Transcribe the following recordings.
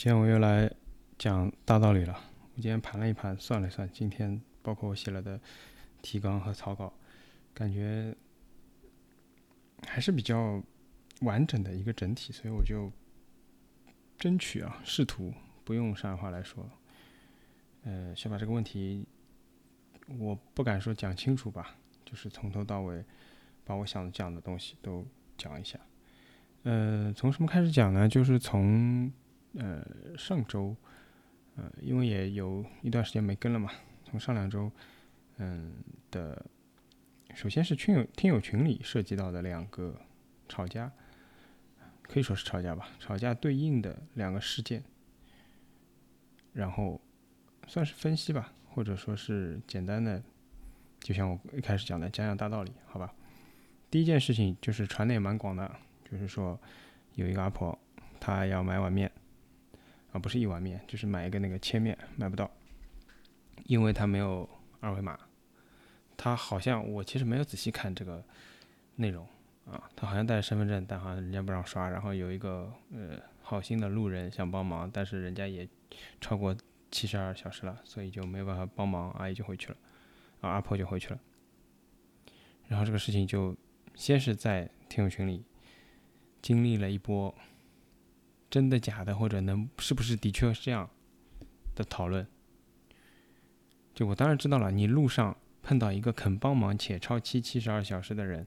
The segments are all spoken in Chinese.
今天我又来讲大道理了。我今天盘了一盘，算了算，今天包括我写了的提纲和草稿，感觉还是比较完整的一个整体，所以我就争取啊，试图不用上海话来说，呃，先把这个问题，我不敢说讲清楚吧，就是从头到尾把我想讲的东西都讲一下。呃，从什么开始讲呢？就是从。呃，上周，呃，因为也有一段时间没更了嘛，从上两周，嗯的，首先是群友听友群里涉及到的两个吵架，可以说是吵架吧，吵架对应的两个事件，然后算是分析吧，或者说是简单的，就像我一开始讲的，讲讲大道理，好吧。第一件事情就是传的也蛮广的，就是说有一个阿婆，她要买碗面。啊，不是一碗面，就是买一个那个切面，买不到，因为他没有二维码。他好像我其实没有仔细看这个内容啊，他好像带着身份证，但好像人家不让刷。然后有一个呃好心的路人想帮忙，但是人家也超过七十二小时了，所以就没有办法帮忙，阿姨就回去了，啊阿婆就回去了。然后这个事情就先是在听友群里经历了一波。真的假的，或者能是不是的确是这样的讨论？就我当然知道了，你路上碰到一个肯帮忙且超期七十二小时的人，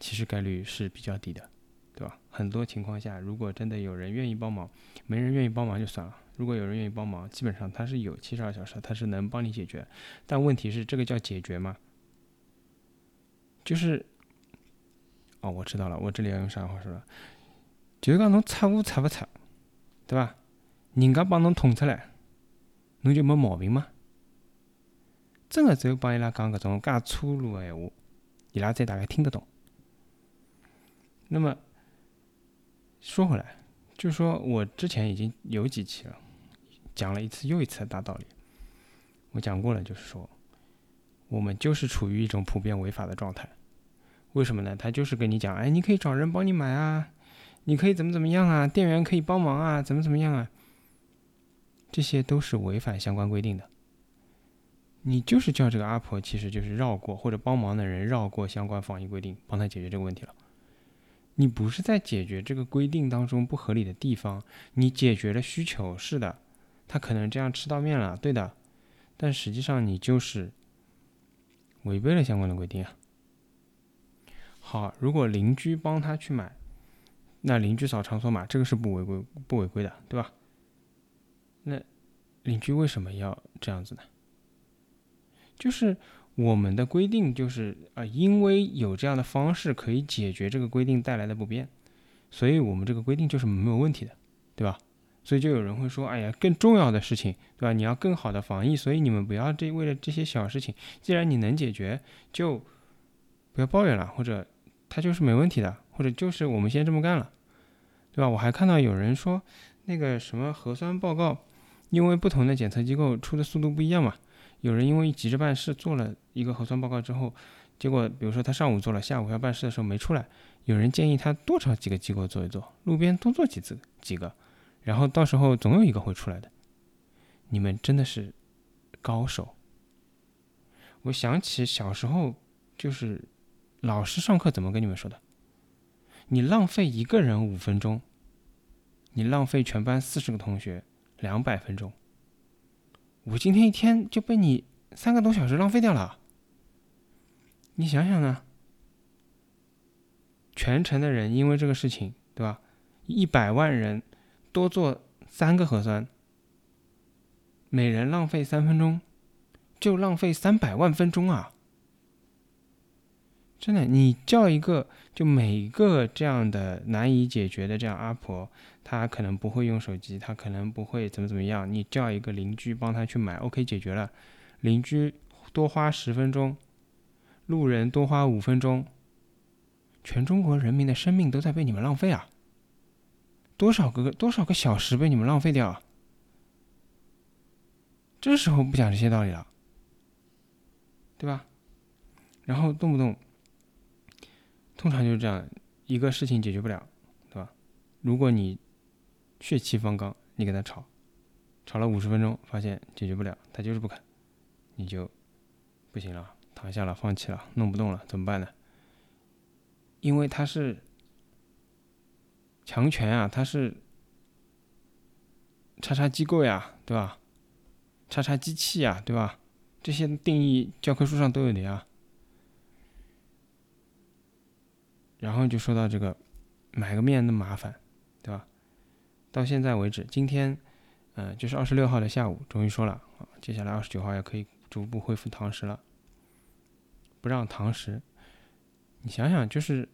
其实概率是比较低的，对吧？很多情况下，如果真的有人愿意帮忙，没人愿意帮忙就算了。如果有人愿意帮忙，基本上他是有七十二小时，他是能帮你解决。但问题是，这个叫解决吗？就是，哦，我知道了，我这里要用上海话说了，就是讲侬出户出不出？对吧？人家帮侬捅出来，侬就没毛病吗？真的只有帮伊拉讲搿种介粗鲁的闲话，伊拉才大概听得懂。那么说回来，就是说我之前已经有几期了，讲了一次又一次的大道理。我讲过了，就是说我们就是处于一种普遍违法的状态。为什么呢？他就是跟你讲，哎，你可以找人帮你买啊。你可以怎么怎么样啊？店员可以帮忙啊？怎么怎么样啊？这些都是违反相关规定的。你就是叫这个阿婆，其实就是绕过或者帮忙的人绕过相关防疫规定，帮他解决这个问题了。你不是在解决这个规定当中不合理的地方，你解决了需求，是的，他可能这样吃到面了，对的。但实际上你就是违背了相关的规定啊。好，如果邻居帮他去买。那邻居扫场所码，这个是不违规不违规的，对吧？那邻居为什么要这样子呢？就是我们的规定就是啊，因为有这样的方式可以解决这个规定带来的不便，所以我们这个规定就是没有问题的，对吧？所以就有人会说，哎呀，更重要的事情，对吧？你要更好的防疫，所以你们不要这为了这些小事情，既然你能解决，就不要抱怨了，或者他就是没问题的。或者就是我们先这么干了，对吧？我还看到有人说，那个什么核酸报告，因为不同的检测机构出的速度不一样嘛。有人因为急着办事做了一个核酸报告之后，结果比如说他上午做了，下午要办事的时候没出来。有人建议他多找几个机构做一做，路边多做几次几个，然后到时候总有一个会出来的。你们真的是高手。我想起小时候，就是老师上课怎么跟你们说的？你浪费一个人五分钟，你浪费全班四十个同学两百分钟。我今天一天就被你三个多小时浪费掉了。你想想呢？全城的人因为这个事情，对吧？一百万人多做三个核酸，每人浪费三分钟，就浪费三百万分钟啊！真的，你叫一个，就每个这样的难以解决的这样阿婆，她可能不会用手机，她可能不会怎么怎么样。你叫一个邻居帮她去买，OK，解决了。邻居多花十分钟，路人多花五分钟，全中国人民的生命都在被你们浪费啊！多少个多少个小时被你们浪费掉？这时候不讲这些道理了，对吧？然后动不动。通常就是这样，一个事情解决不了，对吧？如果你血气方刚，你跟他吵，吵了五十分钟，发现解决不了，他就是不肯，你就不行了，躺下了，放弃了，弄不动了，怎么办呢？因为他是强权啊，他是叉叉机构呀，对吧？叉叉机器呀，对吧？这些定义教科书上都有的呀。然后就说到这个买个面那么麻烦，对吧？到现在为止，今天，嗯，就是二十六号的下午，终于说了啊，接下来二十九号也可以逐步恢复堂食了，不让堂食。你想想，就是，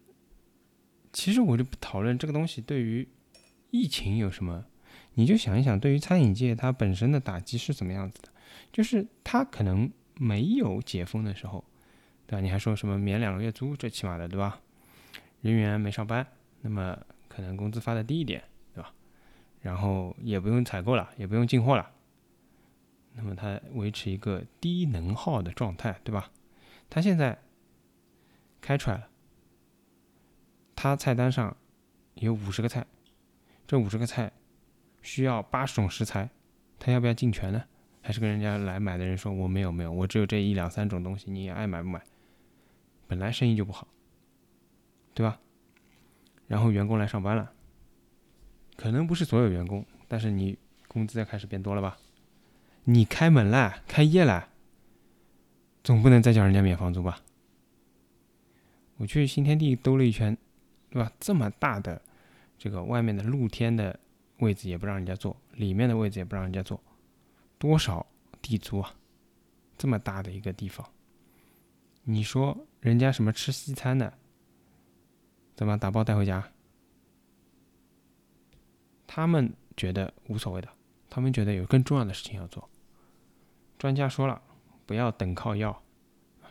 其实我就不讨论这个东西对于疫情有什么，你就想一想，对于餐饮界它本身的打击是怎么样子的，就是它可能没有解封的时候，对吧？你还说什么免两个月租，最起码的，对吧？人员没上班，那么可能工资发的低一点，对吧？然后也不用采购了，也不用进货了，那么它维持一个低能耗的状态，对吧？它现在开出来了，它菜单上有五十个菜，这五十个菜需要八十种食材，他要不要进全呢？还是跟人家来买的人说我没有没有，我只有这一两三种东西，你爱买不买？本来生意就不好。对吧？然后员工来上班了，可能不是所有员工，但是你工资要开始变多了吧？你开门了，开业了，总不能再叫人家免房租吧？我去新天地兜了一圈，对吧？这么大的这个外面的露天的位置也不让人家坐，里面的位置也不让人家坐，多少地租啊？这么大的一个地方，你说人家什么吃西餐的？怎么打包带回家？他们觉得无所谓的，他们觉得有更重要的事情要做。专家说了，不要等靠要。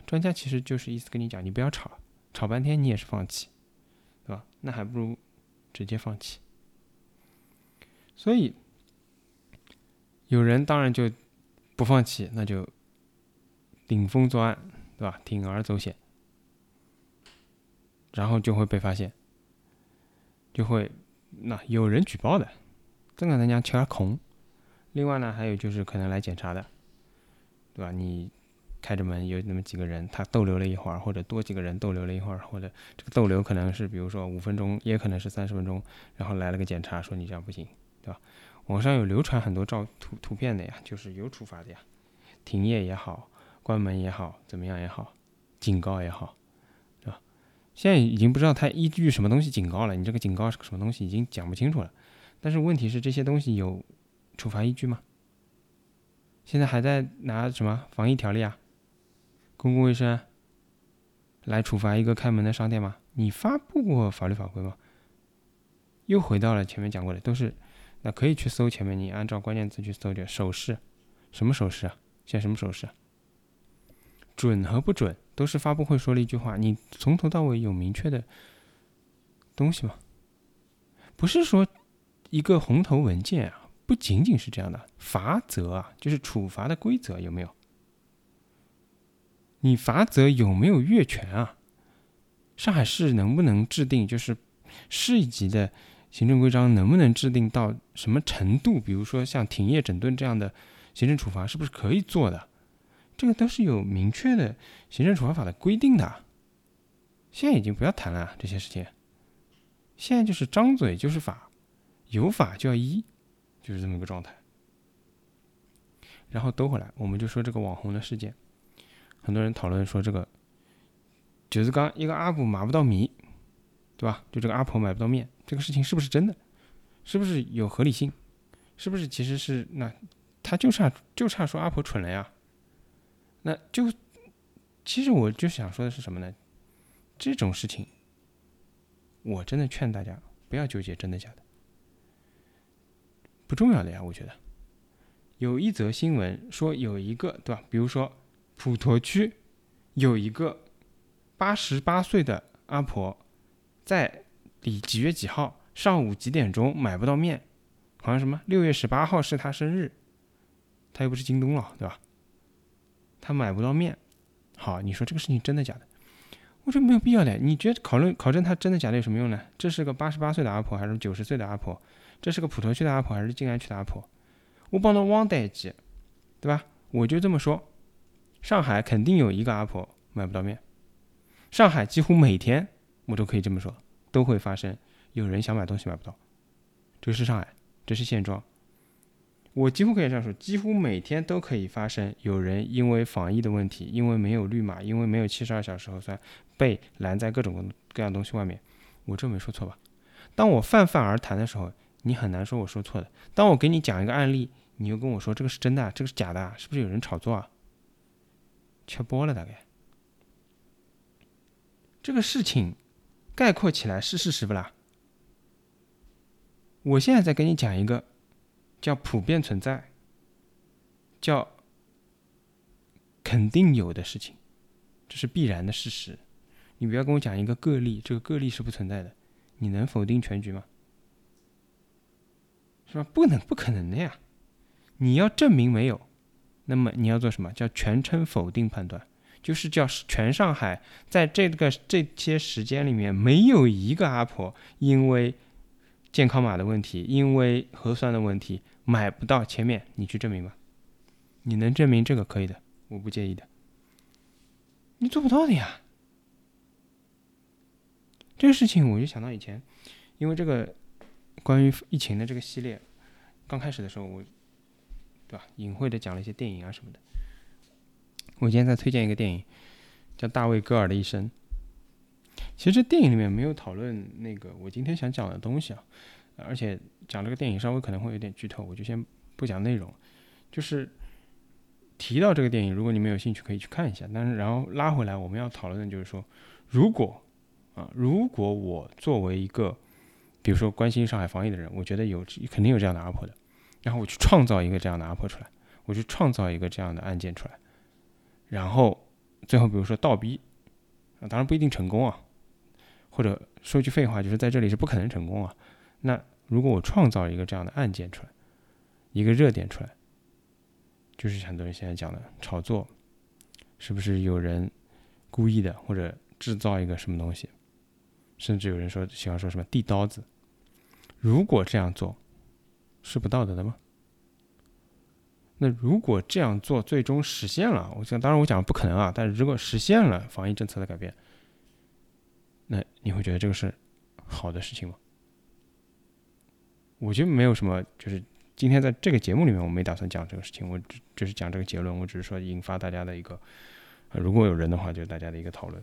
专家其实就是意思跟你讲，你不要吵，吵半天你也是放弃，对吧？那还不如直接放弃。所以有人当然就不放弃，那就顶风作案，对吧？铤而走险。然后就会被发现，就会那有人举报的，这个人家敲空。另外呢，还有就是可能来检查的，对吧？你开着门有那么几个人，他逗留了一会儿，或者多几个人逗留了一会儿，或者这个逗留可能是比如说五分钟，也可能是三十分钟，然后来了个检查，说你这样不行，对吧？网上有流传很多照图图片的呀，就是有处罚的呀，停业也好，关门也好，怎么样也好，警告也好。现在已经不知道他依据什么东西警告了，你这个警告是个什么东西已经讲不清楚了。但是问题是这些东西有处罚依据吗？现在还在拿什么防疫条例啊、公共卫生来处罚一个开门的商店吗？你发布过法律法规吗？又回到了前面讲过的，都是那可以去搜前面，你按照关键词去搜就手势，什么手势啊？现在什么手势？准和不准？都是发布会说了一句话，你从头到尾有明确的东西吗？不是说一个红头文件啊，不仅仅是这样的，罚则啊，就是处罚的规则有没有？你罚则有没有越权啊？上海市能不能制定就是市一级的行政规章，能不能制定到什么程度？比如说像停业整顿这样的行政处罚，是不是可以做的？这个都是有明确的行政处罚法的规定的，现在已经不要谈了这些事情，现在就是张嘴就是法，有法就要依，就是这么一个状态。然后兜回来，我们就说这个网红的事件，很多人讨论说这个，就是刚一个阿婆买不到米，对吧？就这个阿婆买不到面，这个事情是不是真的？是不是有合理性？是不是其实是那他就差就差说阿婆蠢了呀？那就，其实我就想说的是什么呢？这种事情，我真的劝大家不要纠结真的假的，不重要的呀。我觉得，有一则新闻说有一个对吧？比如说普陀区有一个八十八岁的阿婆，在几几月几号上午几点钟买不到面，好像什么六月十八号是她生日，她又不是京东了，对吧？他买不到面，好，你说这个事情真的假的？我说没有必要的。你觉得考论考证他真的假的有什么用呢？这是个八十八岁的阿婆还是九十岁的阿婆？这是个普陀区的阿婆还是静安区的阿婆？我帮侬汪代记，对吧？我就这么说，上海肯定有一个阿婆买不到面。上海几乎每天，我都可以这么说，都会发生有人想买东西买不到。这是上海，这是现状。我几乎可以这样说，几乎每天都可以发生有人因为防疫的问题，因为没有绿码，因为没有七十二小时核酸，被拦在各种各样东西外面。我这没说错吧？当我泛泛而谈的时候，你很难说我说错的。当我给你讲一个案例，你又跟我说这个是真的，这个是假的，是不是有人炒作啊？缺播了大概。这个事情概括起来是事实不啦？我现在在跟你讲一个叫普遍存在、叫肯定有的事情，这是必然的事实。你不要跟我讲一个个例，这个个例是不存在的。你能否定全局吗？是吧？不能，不可能的呀！你要证明没有，那么你要做什么？叫全称否定判断。就是叫全上海在这个这些时间里面，没有一个阿婆因为健康码的问题，因为核酸的问题买不到前面，你去证明吧。你能证明这个可以的，我不介意的。你做不到的呀。这个事情我就想到以前，因为这个关于疫情的这个系列刚开始的时候，我对吧，隐晦的讲了一些电影啊什么的。我今天在推荐一个电影，叫《大卫·戈尔的一生》。其实电影里面没有讨论那个我今天想讲的东西啊，而且讲这个电影稍微可能会有点剧透，我就先不讲内容。就是提到这个电影，如果你们有兴趣可以去看一下。但是然后拉回来，我们要讨论的就是说，如果啊，如果我作为一个比如说关心上海防疫的人，我觉得有肯定有这样的阿婆的，然后我去创造一个这样的阿婆出来，我去创造一个这样的案件出来。然后最后，比如说倒逼啊，当然不一定成功啊。或者说句废话，就是在这里是不可能成功啊。那如果我创造一个这样的案件出来，一个热点出来，就是很多人现在讲的炒作，是不是有人故意的或者制造一个什么东西？甚至有人说喜欢说什么递刀子。如果这样做，是不道德的吗？那如果这样做最终实现了，我想当然我讲不可能啊，但是如果实现了防疫政策的改变，那你会觉得这个是好的事情吗？我觉得没有什么，就是今天在这个节目里面我没打算讲这个事情，我只就是讲这个结论，我只是说引发大家的一个，如果有人的话，就是大家的一个讨论。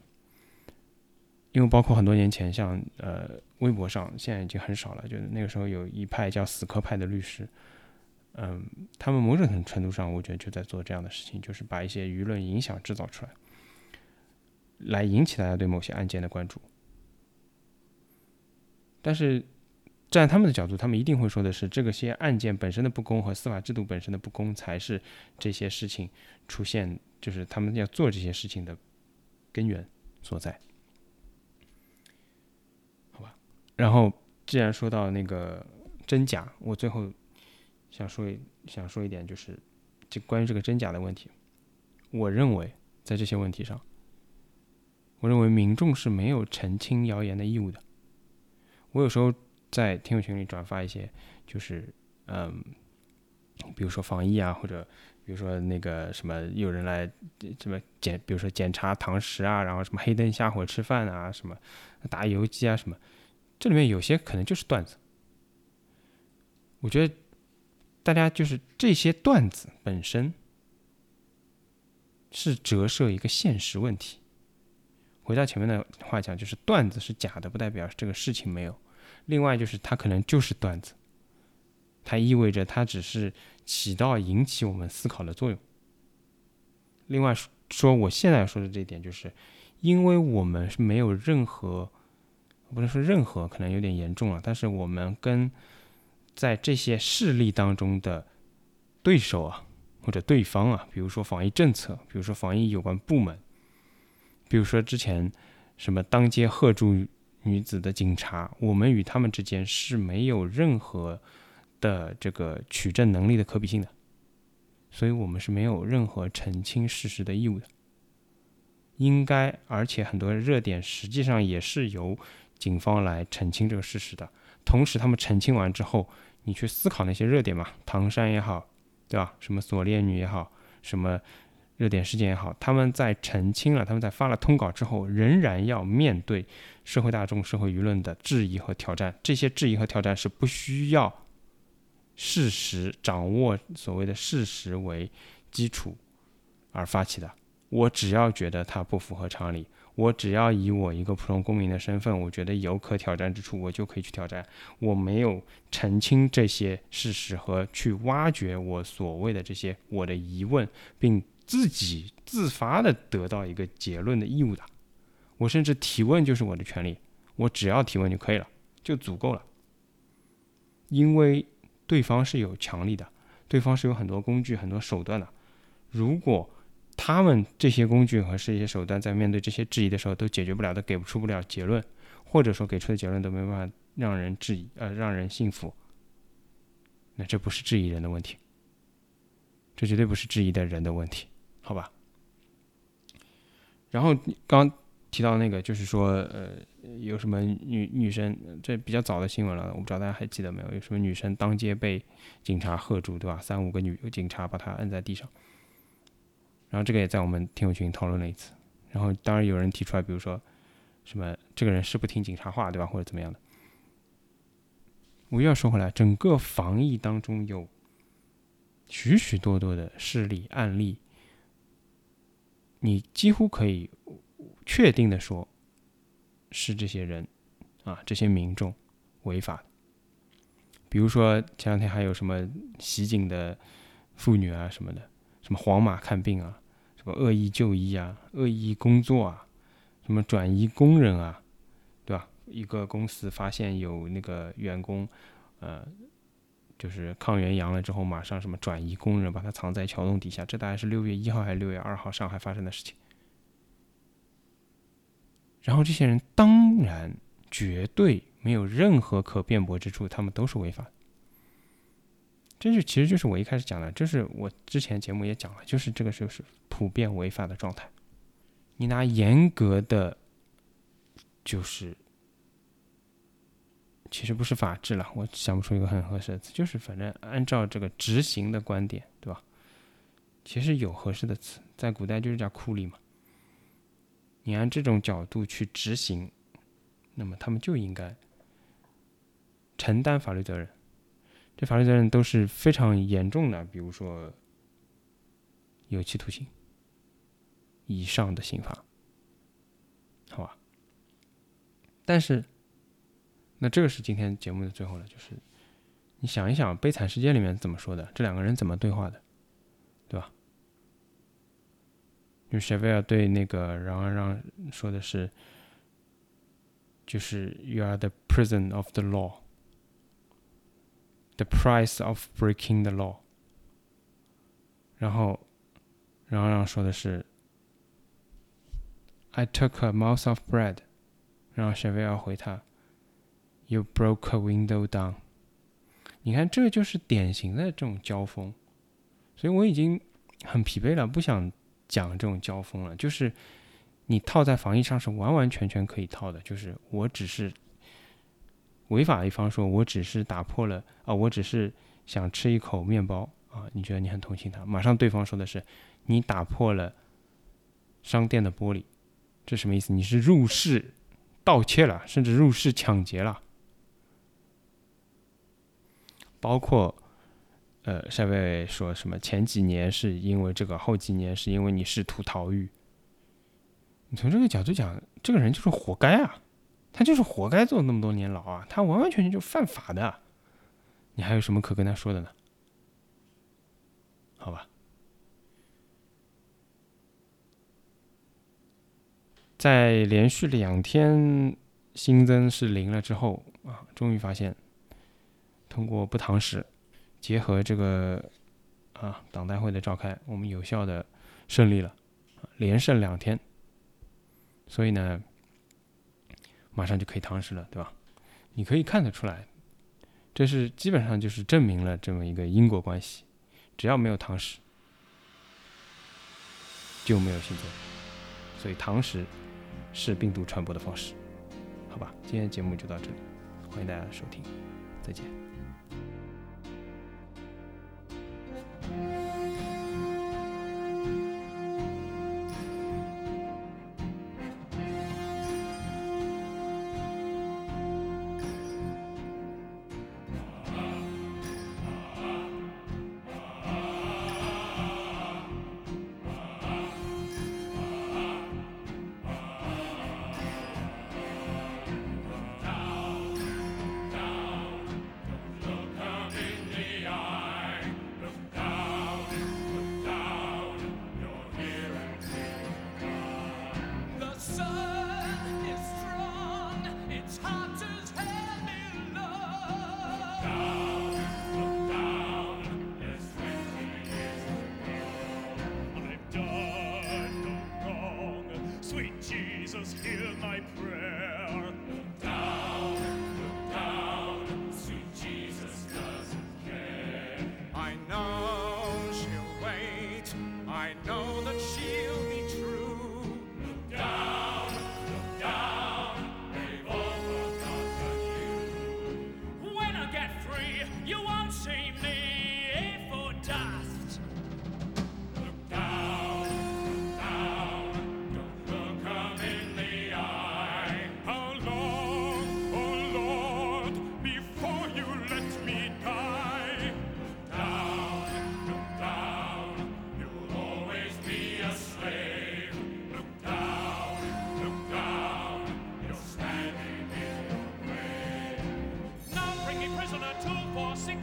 因为包括很多年前，像呃微博上现在已经很少了，就是那个时候有一派叫死磕派的律师。嗯，他们某种程度上，我觉得就在做这样的事情，就是把一些舆论影响制造出来，来引起大家对某些案件的关注。但是，站在他们的角度，他们一定会说的是，这个些案件本身的不公和司法制度本身的不公，才是这些事情出现，就是他们要做这些事情的根源所在。好吧，然后既然说到那个真假，我最后。想说一想说一点，就是就关于这个真假的问题。我认为在这些问题上，我认为民众是没有澄清谣言的义务的。我有时候在听友群里转发一些，就是嗯，比如说防疫啊，或者比如说那个什么有人来什么检，比如说检查堂食啊，然后什么黑灯瞎火吃饭啊，什么打游击啊，什么，这里面有些可能就是段子。我觉得。大家就是这些段子本身是折射一个现实问题。回到前面的话讲，就是段子是假的，不代表这个事情没有。另外就是它可能就是段子，它意味着它只是起到引起我们思考的作用。另外说，我现在说的这一点，就是因为我们是没有任何，不能说任何，可能有点严重了，但是我们跟。在这些势力当中的对手啊，或者对方啊，比如说防疫政策，比如说防疫有关部门，比如说之前什么当街喝住女子的警察，我们与他们之间是没有任何的这个取证能力的可比性的，所以我们是没有任何澄清事实的义务的。应该，而且很多热点实际上也是由警方来澄清这个事实的。同时，他们澄清完之后，你去思考那些热点嘛，唐山也好，对吧？什么锁链女也好，什么热点事件也好，他们在澄清了，他们在发了通稿之后，仍然要面对社会大众、社会舆论的质疑和挑战。这些质疑和挑战是不需要事实掌握所谓的事实为基础而发起的。我只要觉得它不符合常理。我只要以我一个普通公民的身份，我觉得有可挑战之处，我就可以去挑战。我没有澄清这些事实和去挖掘我所谓的这些我的疑问，并自己自发的得到一个结论的义务的。我甚至提问就是我的权利，我只要提问就可以了，就足够了。因为对方是有强力的，对方是有很多工具、很多手段的。如果他们这些工具和这些手段，在面对这些质疑的时候，都解决不了都，给不出不了结论，或者说给出的结论都没办法让人质疑，呃，让人信服。那这不是质疑人的问题，这绝对不是质疑的人的问题，好吧？然后刚提到那个，就是说，呃，有什么女女生，这比较早的新闻了，我不知道大家还记得没有？有什么女生当街被警察喝住，对吧？三五个女警察把她摁在地上。然后这个也在我们听友群讨论了一次，然后当然有人提出来，比如说什么这个人是不听警察话，对吧，或者怎么样的。我又要说回来，整个防疫当中有许许多多的事例案例，你几乎可以确定的说，是这些人啊，这些民众违法。比如说前两天还有什么袭警的妇女啊什么的，什么黄马看病啊。什么恶意就医啊，恶意工作啊，什么转移工人啊，对吧？一个公司发现有那个员工，呃，就是抗原阳了之后，马上什么转移工人，把他藏在桥洞底下。这大概是六月一号还是六月二号上海发生的事情。然后这些人当然绝对没有任何可辩驳之处，他们都是违法。这就其实就是我一开始讲的，就是我之前节目也讲了，就是这个就是普遍违法的状态。你拿严格的，就是其实不是法治了，我想不出一个很合适的词，就是反正按照这个执行的观点，对吧？其实有合适的词，在古代就是叫酷吏嘛。你按这种角度去执行，那么他们就应该承担法律责任。这法律责任都是非常严重的，比如说有期徒刑以上的刑罚，好吧？但是，那这个是今天节目的最后了，就是你想一想《悲惨世界》里面怎么说的，这两个人怎么对话的，对吧？就谢菲尔对那个让让说的是，就是 “You are the prison of the law”。The price of breaking the law。然后，然后让说的是，I took a mouth of bread。然后雪薇要回他，You broke a window down。你看，这就是典型的这种交锋。所以我已经很疲惫了，不想讲这种交锋了。就是你套在防疫上是完完全全可以套的。就是我只是。违法一方说：“我只是打破了啊，我只是想吃一口面包啊。”你觉得你很同情他？马上对方说的是：“你打破了商店的玻璃，这什么意思？你是入室盗窃了，甚至入室抢劫了。”包括呃，夏薇说什么前几年是因为这个，后几年是因为你试图逃狱。你从这个角度讲，这个人就是活该啊！他就是活该坐那么多年牢啊！他完完全全就犯法的，你还有什么可跟他说的呢？好吧，在连续两天新增是零了之后啊，终于发现通过不堂食，结合这个啊党代会的召开，我们有效的胜利了，连胜两天，所以呢。马上就可以堂食了，对吧？你可以看得出来，这是基本上就是证明了这么一个因果关系。只要没有堂食，就没有新增。所以堂食是病毒传播的方式，好吧？今天节目就到这里，欢迎大家收听，再见。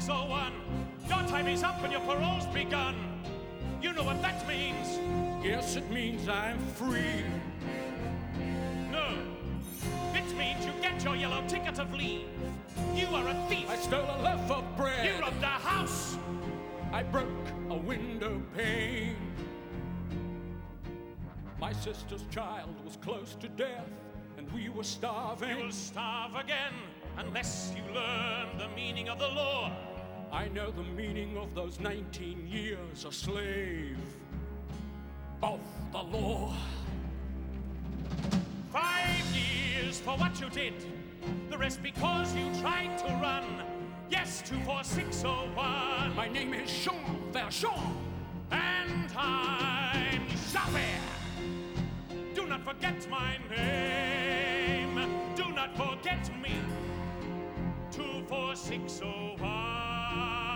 24601. Your time is up and your parole's begun. You know what that means. Yes, it means I'm free. No. It means you get your yellow ticket of leave. You are a thief. I stole a loaf of bread. You robbed a house. I broke a window pane. My sister's child was close to death, and we were starving. You will starve again unless you learn the meaning of the law. I know the meaning of those 19 years a slave of the law. Five years for what you did. The rest because you tried to run. Yes, 24601. My name is Jean Valjean. And I'm Javert. Do not forget my name. Do not forget me. 24601. Bye.